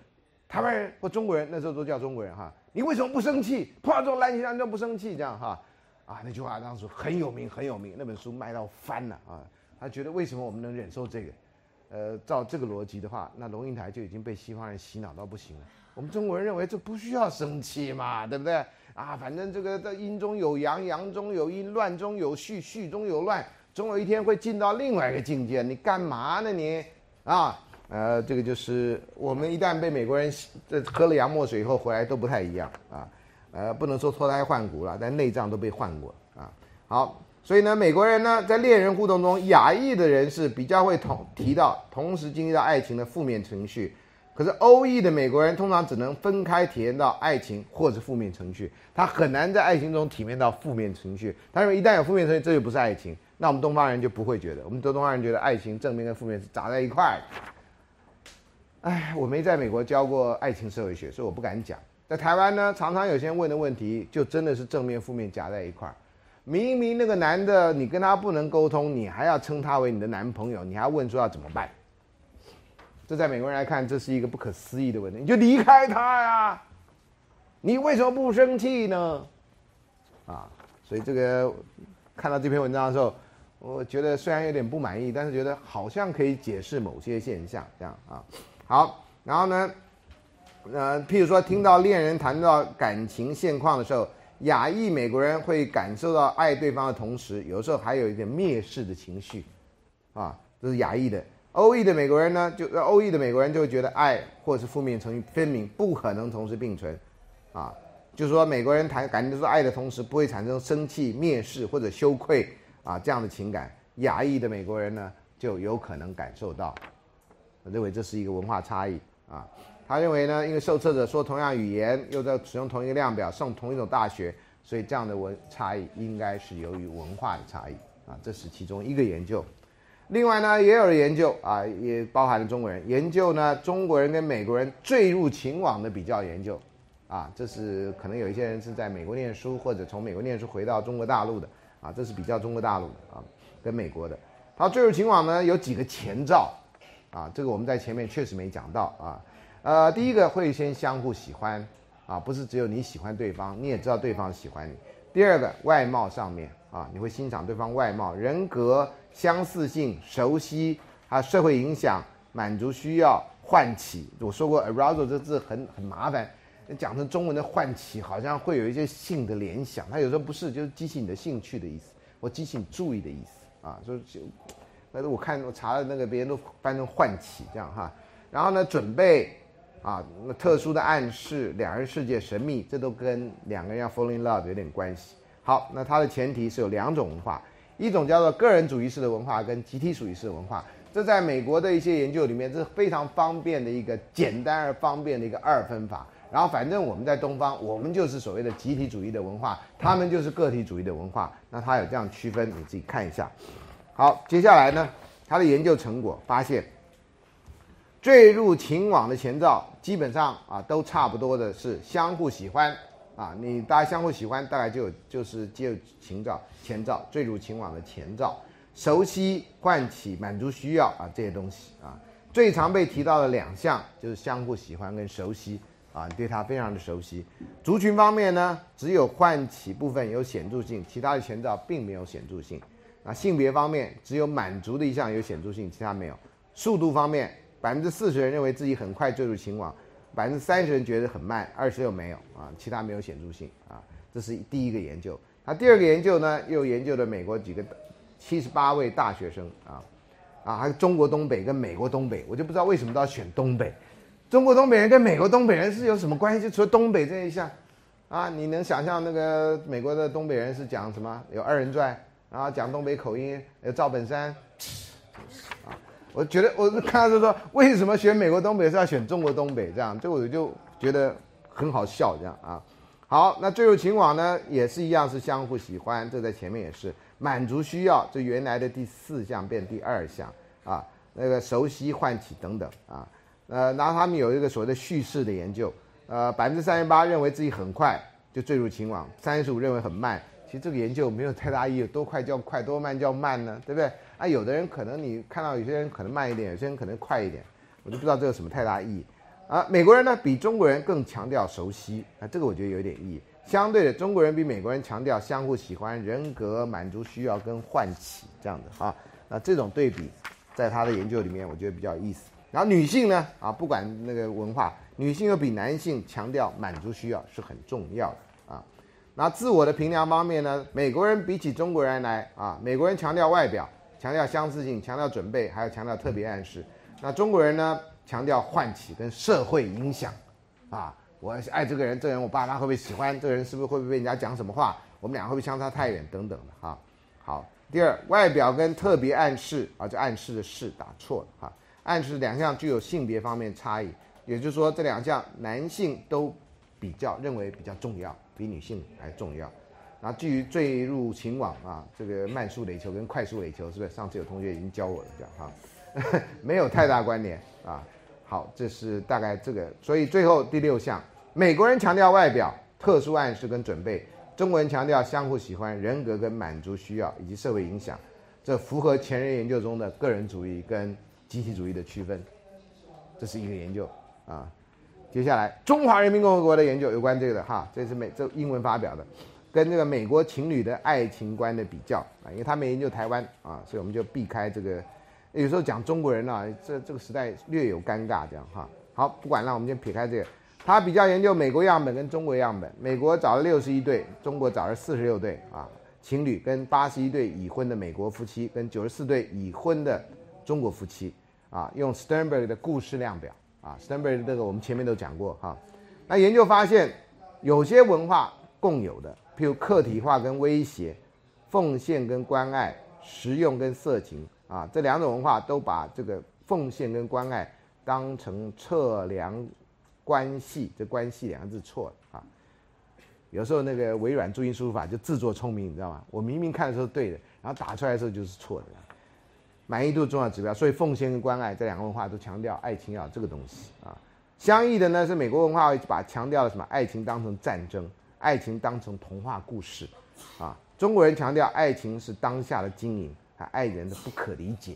台湾人或中国人那时候都叫中国人哈，你为什么不生气？碰到这种烂情况都不生气这样哈，啊那句话当时很有名很有名，那本书卖到翻了啊，他觉得为什么我们能忍受这个？呃，照这个逻辑的话，那龙应台就已经被西方人洗脑到不行了。我们中国人认为这不需要生气嘛，对不对？啊，反正这个在阴中有阳，阳中有阴，乱中有序，序中有乱。总有一天会进到另外一个境界，你干嘛呢你？啊，呃，这个就是我们一旦被美国人这喝了洋墨水以后回来都不太一样啊，呃，不能说脱胎换骨了，但内脏都被换过啊。好，所以呢，美国人呢在恋人互动中，亚裔的人是比较会同提到同时经历到爱情的负面情绪，可是欧裔的美国人通常只能分开体验到爱情或者负面情绪，他很难在爱情中体验到负面情绪。他认为一旦有负面情绪，这就不是爱情。那我们东方人就不会觉得，我们东东方人觉得爱情正面跟负面是砸在一块。哎，我没在美国教过爱情社会学，所以我不敢讲。在台湾呢，常常有些人问的问题，就真的是正面负面夹在一块儿。明明那个男的你跟他不能沟通，你还要称他为你的男朋友，你还问说要怎么办？这在美国人来看，这是一个不可思议的问题。你就离开他呀！你为什么不生气呢？啊，所以这个看到这篇文章的时候。我觉得虽然有点不满意，但是觉得好像可以解释某些现象，这样啊。好，然后呢，呃，譬如说听到恋人谈到感情现况的时候，亚裔美国人会感受到爱对方的同时，有时候还有一点蔑视的情绪，啊，这是亚裔的。欧裔的美国人呢，就欧裔的美国人就会觉得爱或是负面成分明，不可能同时并存，啊，就是说美国人谈感觉说爱的同时，不会产生生气、蔑视或者羞愧。啊，这样的情感，亚裔的美国人呢就有可能感受到。认为这是一个文化差异啊。他认为呢，因为受测者说同样语言，又在使用同一个量表，上同一种大学，所以这样的文差异应该是由于文化的差异啊。这是其中一个研究。另外呢，也有研究啊，也包含了中国人研究呢，中国人跟美国人坠入情网的比较研究啊。这是可能有一些人是在美国念书，或者从美国念书回到中国大陆的。啊，这是比较中国大陆的啊，跟美国的。他坠入情网呢，有几个前兆，啊，这个我们在前面确实没讲到啊。呃，第一个会先相互喜欢啊，不是只有你喜欢对方，你也知道对方喜欢你。第二个外貌上面啊，你会欣赏对方外貌、人格相似性、熟悉啊、社会影响、满足需要、唤起。我说过，arousal 这字很很麻烦，讲成中文的唤起好像会有一些性的联想，它有时候不是，就是激起你的兴趣的意思，或激起你注意的意思啊。所以就，那我看我查了那个别人都翻成唤起这样哈。然后呢，准备。啊，那特殊的暗示，两人世界神秘，这都跟两个人要 fall in love 有点关系。好，那它的前提是有两种文化，一种叫做个人主义式的文化，跟集体主义式的文化。这在美国的一些研究里面，这是非常方便的一个简单而方便的一个二分法。然后反正我们在东方，我们就是所谓的集体主义的文化，他们就是个体主义的文化。那他有这样区分，你自己看一下。好，接下来呢，他的研究成果发现。坠入情网的前兆，基本上啊都差不多的是相互喜欢啊，你大家相互喜欢，大概就有就是就情兆前兆，坠入情网的前兆，熟悉唤起满足需要啊这些东西啊，最常被提到的两项就是相互喜欢跟熟悉啊，你对它非常的熟悉。族群方面呢，只有唤起部分有显著性，其他的前兆并没有显著性。那性别方面，只有满足的一项有显著性，其他没有。速度方面。百分之四十人认为自己很快坠入情网，百分之三十人觉得很慢，二十六没有啊，其他没有显著性啊。这是第一个研究。那第二个研究呢，又研究了美国几个七十八位大学生啊啊，还有中国东北跟美国东北，我就不知道为什么都要选东北。中国东北人跟美国东北人是有什么关系？就除了东北这一项啊，你能想象那个美国的东北人是讲什么？有二人转，然后讲东北口音，有赵本山啊。我觉得我是看到是说，为什么选美国东北是要选中国东北这样，这我就觉得很好笑这样啊。好，那坠入情网呢，也是一样是相互喜欢，这在前面也是满足需要，这原来的第四项变第二项啊，那个熟悉唤起等等啊。呃，然后他们有一个所谓的叙事的研究，呃，百分之三十八认为自己很快就坠入情网，三十五认为很慢。其实这个研究没有太大意义，多快叫快，多慢叫慢呢，对不对？啊，有的人可能你看到有些人可能慢一点，有些人可能快一点，我就不知道这有什么太大意义。啊，美国人呢比中国人更强调熟悉，啊，这个我觉得有点意义。相对的，中国人比美国人强调相互喜欢、人格满足需要跟唤起这样的哈。那这种对比，在他的研究里面，我觉得比较有意思。然后女性呢，啊，不管那个文化，女性又比男性强调满足需要是很重要的啊。那自我的评量方面呢，美国人比起中国人来啊，美国人强调外表。强调相似性，强调准备，还有强调特别暗示。那中国人呢？强调唤起跟社会影响。啊，我爱这个人，这个人我爸妈会不会喜欢？这个人是不是会不会被人家讲什么话？我们俩会不会相差太远？等等的哈。好，第二，外表跟特别暗示啊，这暗示的示打错了哈。暗示两项具有性别方面差异，也就是说这两项男性都比较认为比较重要，比女性还重要。然后，至于坠入情网啊，这个慢速垒球跟快速垒球是不是？上次有同学已经教我了，这样哈，没有太大关联啊。好，这是大概这个，所以最后第六项，美国人强调外表、特殊暗示跟准备，中国人强调相互喜欢、人格跟满足需要以及社会影响，这符合前人研究中的个人主义跟集体主义的区分。这是一个研究啊。接下来，中华人民共和国的研究有关这个的哈，这是美这英文发表的。跟这个美国情侣的爱情观的比较啊，因为他们研究台湾啊，所以我们就避开这个。有时候讲中国人呢，这这个时代略有尴尬，这样哈。好，不管了，我们先撇开这个。他比较研究美国样本跟中国样本，美国找了六十一对，中国找了四十六对啊，情侣跟八十一对已婚的美国夫妻，跟九十四对已婚的中国夫妻啊，用 Sternberg 的故事量表啊，Sternberg 这个我们前面都讲过哈。那研究发现，有些文化共有的。譬如客体化跟威胁，奉献跟关爱，实用跟色情啊，这两种文化都把这个奉献跟关爱当成测量关系，这关系两个字错了啊。有时候那个微软注音输入法就自作聪明，你知道吗？我明明看的时候对的，然后打出来的时候就是错的。满意度重要指标，所以奉献跟关爱这两个文化都强调爱情要这个东西啊。相异的呢是美国文化会把强调了什么？爱情当成战争。爱情当成童话故事，啊，中国人强调爱情是当下的经营，还爱人的不可理解，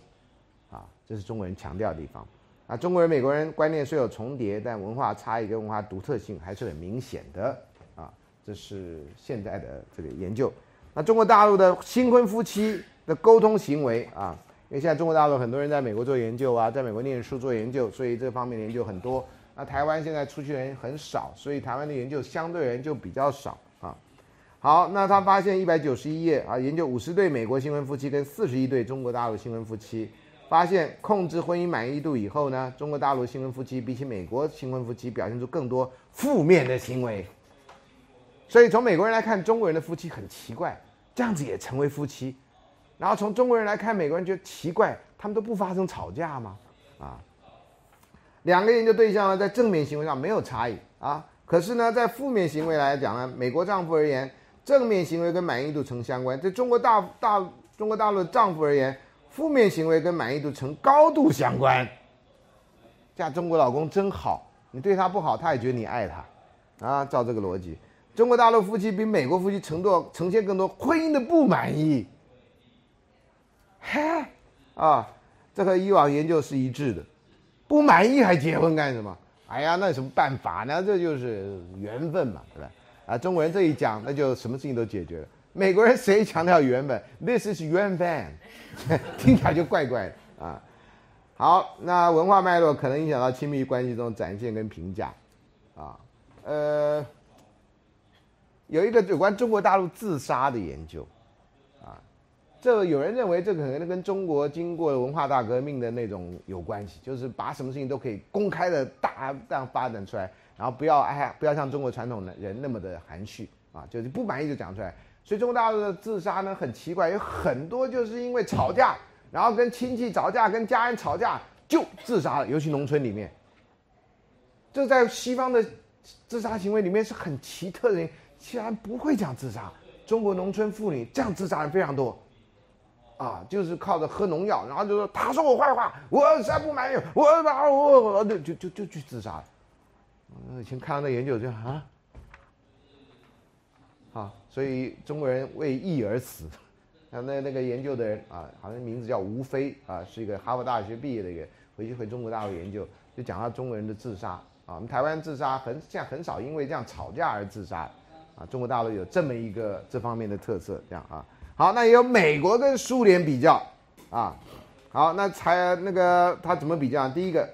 啊，这是中国人强调的地方。啊，中国人、美国人观念虽有重叠，但文化差异跟文化独特性还是很明显的啊。这是现在的这个研究。那中国大陆的新婚夫妻的沟通行为啊，因为现在中国大陆很多人在美国做研究啊，在美国念书做研究，所以这方面的研究很多。那台湾现在出去人很少，所以台湾的研究相对人就比较少啊。好，那他发现一百九十一页啊，研究五十对美国新婚夫妻跟四十一对中国大陆新婚夫妻。发现控制婚姻满意度以后呢，中国大陆新婚夫妻比起美国新婚夫妻表现出更多负面的行为。所以从美国人来看，中国人的夫妻很奇怪，这样子也成为夫妻。然后从中国人来看，美国人觉得奇怪，他们都不发生吵架吗？啊，两个研究对象呢，在正面行为上没有差异啊，可是呢，在负面行为来讲呢，美国丈夫而言，正面行为跟满意度成相关；在中国大大中国大陆的丈夫而言。负面行为跟满意度成高度相关。嫁中国老公真好，你对他不好，他也觉得你爱他，啊，照这个逻辑，中国大陆夫妻比美国夫妻承诺呈现更多婚姻的不满意。嘿，啊，这和以往研究是一致的，不满意还结婚干什么？哎呀，那有什么办法呢？这就是缘分嘛，对吧？啊，中国人这一讲，那就什么事情都解决了。美国人谁强调缘分？This is 缘分，听起来就怪怪的啊。好，那文化脉络可能影响到亲密关系中展现跟评价啊。呃，有一个有关中国大陆自杀的研究，这有人认为这可能跟中国经过文化大革命的那种有关系，就是把什么事情都可以公开的大这样发展出来，然后不要哎不要像中国传统的人那么的含蓄啊，就是不满意就讲出来。所以中国大陆的自杀呢很奇怪，有很多就是因为吵架，然后跟亲戚吵架、跟家人吵架就自杀了，尤其农村里面。这在西方的自杀行为里面是很奇特的，竟然不会讲自杀。中国农村妇女这样自杀的非常多，啊，就是靠着喝农药，然后就说他说我坏话，我实在不满意，我把我我就就就就去自杀了。以前看到那研究就啊。啊，所以中国人为义而死，那那那个研究的人啊，好像名字叫吴飞啊，是一个哈佛大学毕业的一个，回去回中国大陆研究，就讲到中国人的自杀啊，我们台湾自杀很现在很少因为这样吵架而自杀，啊，中国大陆有这么一个这方面的特色，这样啊，好，那也有美国跟苏联比较啊，好，那才那个他怎么比较？第一个，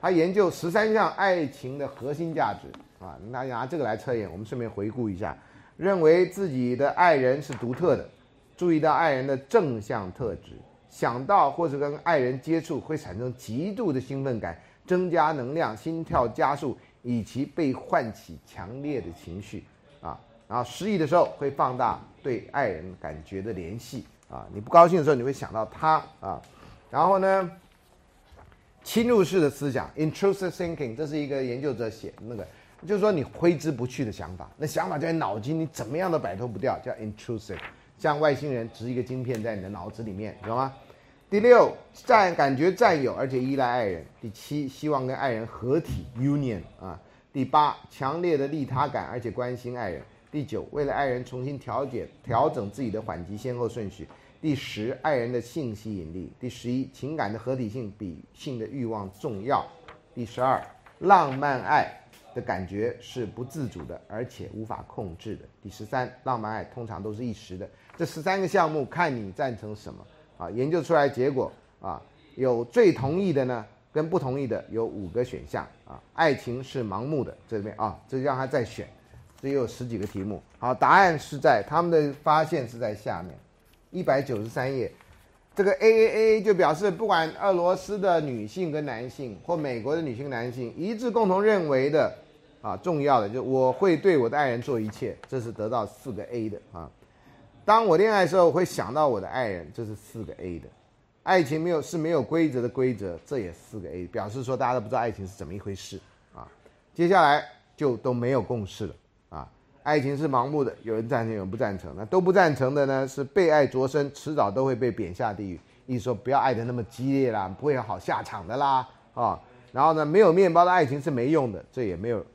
他研究十三项爱情的核心价值啊，那拿这个来测验，我们顺便回顾一下。认为自己的爱人是独特的，注意到爱人的正向特质，想到或者跟爱人接触会产生极度的兴奋感，增加能量，心跳加速，以及被唤起强烈的情绪啊。然后失意的时候会放大对爱人感觉的联系啊。你不高兴的时候你会想到他啊。然后呢，侵入式的思想 （intrusive thinking） 这是一个研究者写那个。就是说你挥之不去的想法，那想法在脑筋，你怎么样都摆脱不掉，叫 intrusive，像外星人植一个晶片在你的脑子里面，懂吗？第六，占感觉占有而且依赖爱人。第七，希望跟爱人合体 union 啊。第八，强烈的利他感而且关心爱人。第九，为了爱人重新调节调整自己的缓急先后顺序。第十，爱人的性吸引力。第十一，情感的合体性比性的欲望重要。第十二，浪漫爱。的感觉是不自主的，而且无法控制的。第十三，浪漫爱通常都是一时的。这十三个项目，看你赞成什么啊？研究出来结果啊，有最同意的呢，跟不同意的有五个选项啊。爱情是盲目的，这边啊，这让他再选，这也有十几个题目。好，答案是在他们的发现是在下面，一百九十三页。这个 A A A 就表示，不管俄罗斯的女性跟男性，或美国的女性男性，一致共同认为的，啊，重要的就我会对我的爱人做一切，这是得到四个 A 的啊。当我恋爱的时候，我会想到我的爱人，这是四个 A 的。爱情没有是没有规则的规则，这也四个 A，表示说大家都不知道爱情是怎么一回事啊。接下来就都没有共识了。爱情是盲目的，有人赞成，有人不赞成。那都不赞成的呢？是被爱着身，迟早都会被贬下地狱。意思说，不要爱的那么激烈啦，不会有好下场的啦啊。然后呢，没有面包的爱情是没用的，这也没有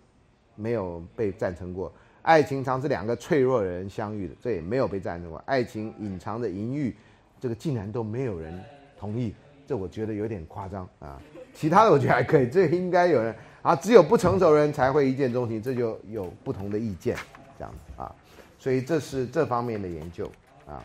没有被赞成过。爱情常是两个脆弱的人相遇的，这也没有被赞成过。爱情隐藏着淫欲，这个竟然都没有人同意这我觉得有点夸张啊。其他的我觉得还可以，这应该有人啊，只有不成熟人才会一见钟情，这就有不同的意见，这样子啊。所以这是这方面的研究啊。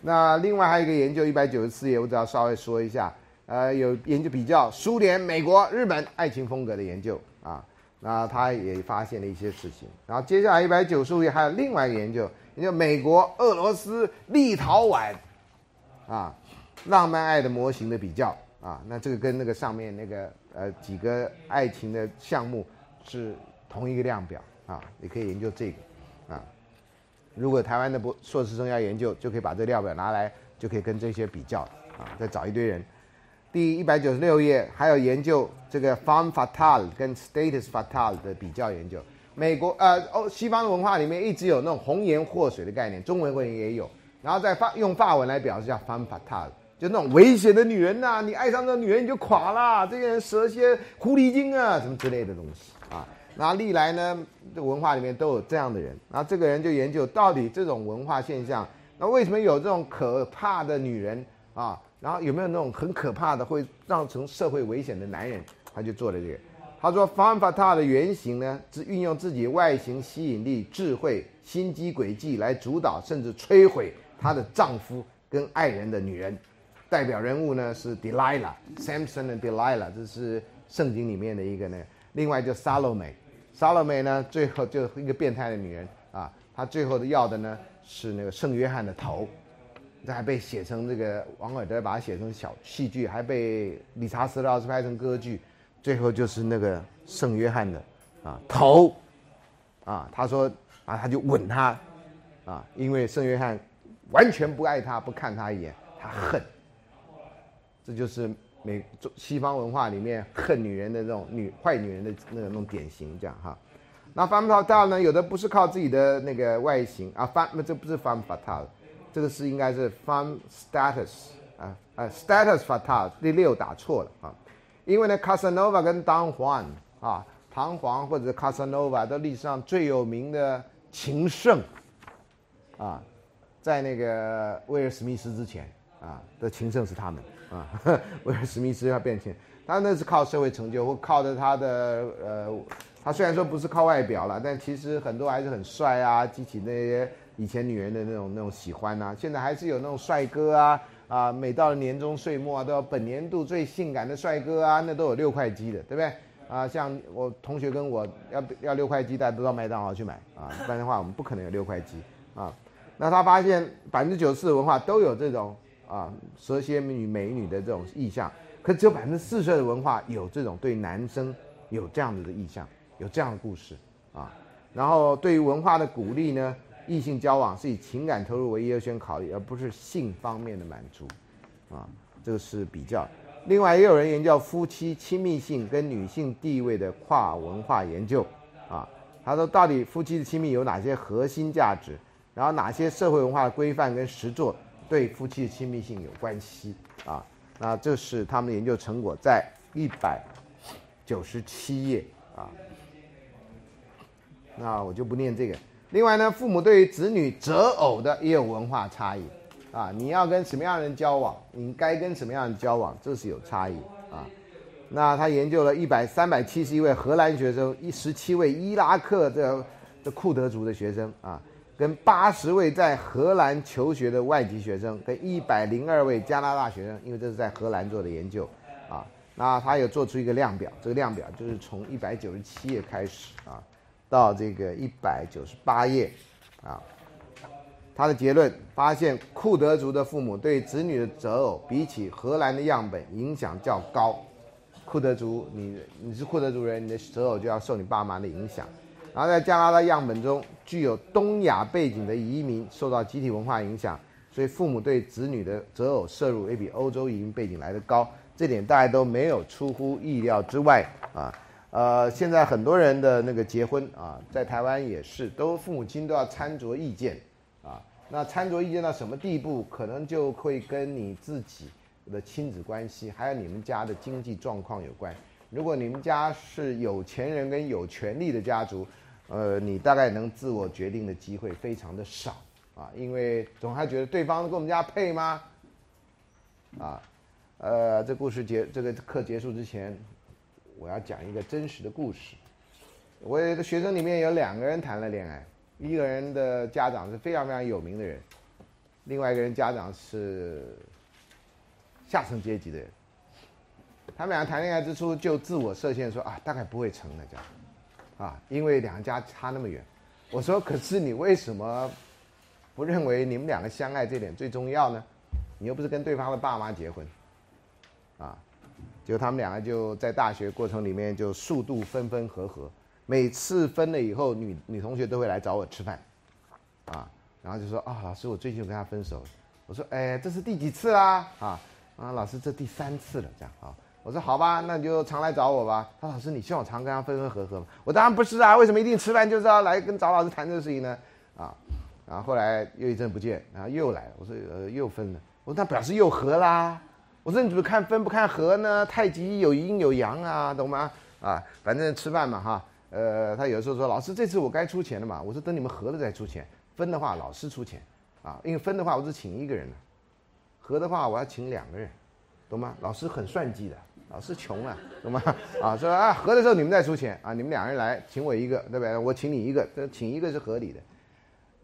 那另外还有一个研究，一百九十四页，我只要稍微说一下，呃，有研究比较苏联、美国、日本爱情风格的研究啊。那他也发现了一些事情。然后接下来一百九十五页还有另外一个研究，研究美国、俄罗斯、立陶宛啊，浪漫爱的模型的比较啊。那这个跟那个上面那个呃几个爱情的项目是同一个量表啊，你可以研究这个啊。如果台湾的博硕士生要研究，就可以把这料表拿来，就可以跟这些比较啊，再找一堆人。第一百九十六页还有研究这个 femme fatale 跟 status fatal 的比较研究。美国呃欧西方的文化里面一直有那种红颜祸水的概念，中文文也有。然后再法用法文来表示叫 femme fatale，就那种危险的女人呐，你爱上这女人你就垮了，这些人蛇蝎狐狸精啊什么之类的东西。然后历来呢，文化里面都有这样的人。然后这个人就研究到底这种文化现象，那为什么有这种可怕的女人啊？然后有没有那种很可怕的会造成社会危险的男人？他就做了这个。他说 f a m f a t a 的原型呢，是运用自己外形吸引力、智慧、心机诡计来主导甚至摧毁她的丈夫跟爱人的女人。代表人物呢是 Delilah，Samson 的 Delilah，这是圣经里面的一个呢。另外就 Salome。萨勒梅呢，最后就一个变态的女人啊，她最后的要的呢是那个圣约翰的头，这还被写成这个王尔德把它写成小戏剧，还被理查斯劳斯拍成歌剧，最后就是那个圣约翰的啊头，啊他说啊他就吻他，啊因为圣约翰完全不爱他，不看他一眼，他恨，这就是。美中西方文化里面恨女人的这种女坏女人的那个那种典型，这样哈。那 fatal 呢，有的不是靠自己的那个外形啊，femme 这不是 fatal，这个是应该是 femme status 啊啊 status fatal 第六打错了啊，因为呢 Casanova 跟 Don Juan 啊，唐璜或者 Casanova 都历史上最有名的情圣啊，在那个威尔史密斯之前啊的情圣是他们。啊，威尔史密斯要变钱，他那是靠社会成就或靠着他的呃，他虽然说不是靠外表了，但其实很多还是很帅啊，激起那些以前女人的那种那种喜欢呐。现在还是有那种帅哥啊啊，每到年终岁末啊，都要本年度最性感的帅哥啊，那都有六块肌的，对不对？啊，像我同学跟我要要六块肌，大家都到麦当劳去买啊，不然的话我们不可能有六块肌啊。那他发现百分之九十四的文化都有这种。啊，蛇蝎女美女的这种意向，可只有百分之四十的文化有这种对男生有这样子的意向，有这样的故事啊。然后对于文化的鼓励呢，异性交往是以情感投入为优先考虑，而不是性方面的满足啊。这个是比较。另外也有人研究夫妻亲密性跟女性地位的跨文化研究啊。他说，到底夫妻的亲密有哪些核心价值？然后哪些社会文化的规范跟实作？对夫妻的亲密性有关系啊，那这是他们的研究成果，在一百九十七页啊。那我就不念这个。另外呢，父母对于子女择偶的也有文化差异啊。你要跟什么样的人交往，你该跟什么样的人交往，这是有差异啊。那他研究了一百三百七十一位荷兰学生，一十七位伊拉克的的库德族的学生啊。跟八十位在荷兰求学的外籍学生，跟一百零二位加拿大学生，因为这是在荷兰做的研究，啊，那他有做出一个量表，这个量表就是从一百九十七页开始啊，到这个一百九十八页，啊，他的结论发现库德族的父母对子女的择偶，比起荷兰的样本影响较高。库德族，你你是库德族人，你的择偶就要受你爸妈的影响。然后在加拿大样本中，具有东亚背景的移民受到集体文化影响，所以父母对子女的择偶摄入也比欧洲移民背景来的高，这点大家都没有出乎意料之外啊。呃，现在很多人的那个结婚啊，在台湾也是，都父母亲都要参酌意见啊。那参酌意见到什么地步，可能就会跟你自己的亲子关系，还有你们家的经济状况有关。如果你们家是有钱人跟有权利的家族，呃，你大概能自我决定的机会非常的少啊，因为总还觉得对方跟我们家配吗？啊，呃，这故事结这个课结束之前，我要讲一个真实的故事。我有个学生里面有两个人谈了恋爱，一个人的家长是非常非常有名的人，另外一个人家长是下层阶级的人。他们俩谈恋爱之初就自我设限说啊，大概不会成的这样，啊，因为两家差那么远。我说，可是你为什么不认为你们两个相爱这点最重要呢？你又不是跟对方的爸妈结婚，啊，就他们两个就在大学过程里面就数度分分合合，每次分了以后，女女同学都会来找我吃饭，啊，然后就说啊，老师，我最近跟他分手。我说，哎，这是第几次啦？啊，啊，老师，这第三次了，这样啊。我说好吧，那你就常来找我吧。他老师，你希望我常跟他分分合合吗？我当然不是啊，为什么一定吃饭就是要来跟找老师谈这个事情呢？啊，然后后来又一阵不见，然后又来，我说呃又分了，我说那表示又合啦。我说你怎么看分不看合呢？太极有阴有阳啊，懂吗？啊，反正吃饭嘛哈。呃，他有时候说老师这次我该出钱了嘛。我说等你们合了再出钱，分的话老师出钱啊，因为分的话我只请一个人合的话我要请两个人，懂吗？老师很算计的。老师穷啊，懂吗？啊，说啊，合的时候你们再出钱啊，你们两人来请我一个，对不对？我请你一个，这请一个是合理的。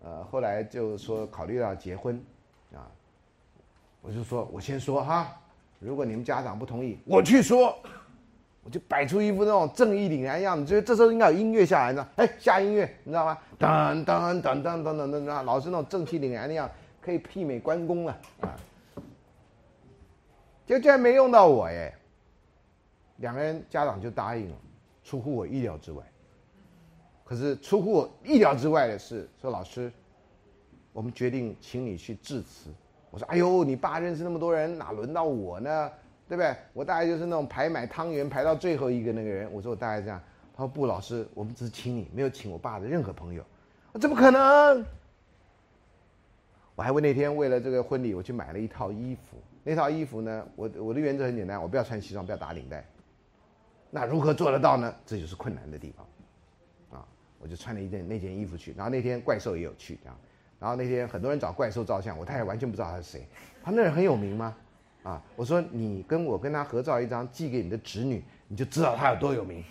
呃，后来就说考虑到结婚，啊，我就说我先说哈，如果你们家长不同意，我去说，我就摆出一副那种正义凛然的样子，就这时候应该有音乐下来呢，哎，下音乐，你知道吗？噔噔噔噔噔噔噔，老师那种正气凛然的样，可以媲美关公了啊。就居然没用到我耶。两个人家长就答应了，出乎我意料之外。可是出乎我意料之外的是，说老师，我们决定请你去致辞。我说：“哎呦，你爸认识那么多人，哪轮到我呢？对不对？我大概就是那种排买汤圆排到最后一个那个人。”我说：“我大概这样。”他说：“不，老师，我们只是请你，没有请我爸的任何朋友。”怎么可能？我还为那天为了这个婚礼，我去买了一套衣服。那套衣服呢，我我的原则很简单，我不要穿西装，不要打领带。那如何做得到呢？这就是困难的地方，啊！我就穿了一件那件衣服去，然后那天怪兽也有去，这样，然后那天很多人找怪兽照相，我太太完全不知道他是谁，他那人很有名吗？啊！我说你跟我跟他合照一张，寄给你的侄女，你就知道他有多有名，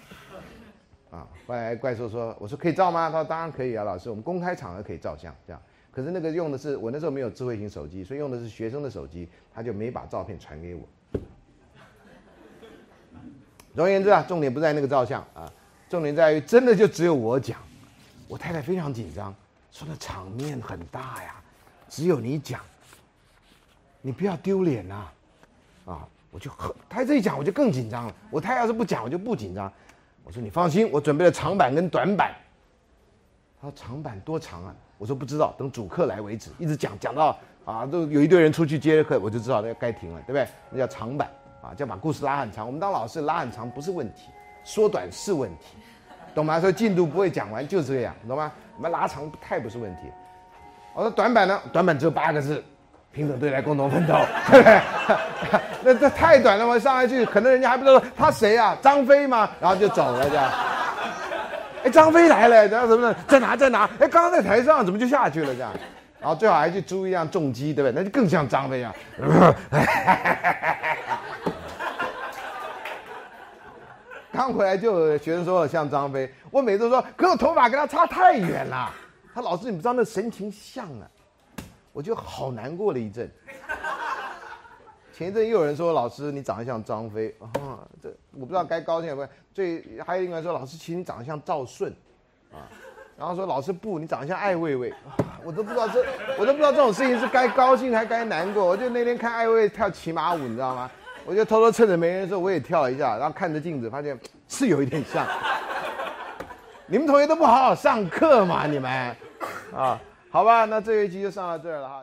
啊！后来怪兽说，我说可以照吗？他说当然可以啊，老师，我们公开场合可以照相，这样。可是那个用的是我那时候没有智慧型手机，所以用的是学生的手机，他就没把照片传给我。总而言之啊，重点不在那个照相啊，重点在于真的就只有我讲，我太太非常紧张，说那场面很大呀，只有你讲，你不要丢脸呐，啊，我就很，他这一讲我就更紧张了，我太太要是不讲我就不紧张，我说你放心，我准备了长板跟短板，他说长板多长啊？我说不知道，等主客来为止，一直讲讲到啊，都有一堆人出去接客，我就知道那该停了，对不对？那叫长板。啊，就把故事拉很长。我们当老师拉很长不是问题，缩短是问题，懂吗？说进度不会讲完就是这样，懂吗？我们拉长太不是问题。我说短板呢？短板只有八个字：平等对待，共同奋斗，对不对？那这太短了嘛，上来去可能人家还不知道他谁啊？张飞吗？然后就走了这样。哎，张飞来了，然后什么呢？在哪？在哪？哎，刚刚在台上，怎么就下去了这样？然后最好还去租一辆重机，对不对？那就更像张飞啊。刚回来就有学生说我像张飞，我每次都说，可我头发跟他差太远了。他老师，你不知道那神情像啊，我就好难过了一阵。前一阵又有人说老师你长得像张飞啊，这我不知道该高兴不？最还有一个人说老师其实你长得像赵顺，啊，然后说老师不，你长得像艾薇薇，我都不知道这我都不知道这种事情是该高兴还该难过。我就那天看艾薇薇跳骑马舞，你知道吗？我就偷偷趁着没人的时候，我也跳一下，然后看着镜子，发现是有一点像。你们同学都不好好上课嘛？你们，啊，好吧，那这一期就上到这儿了哈。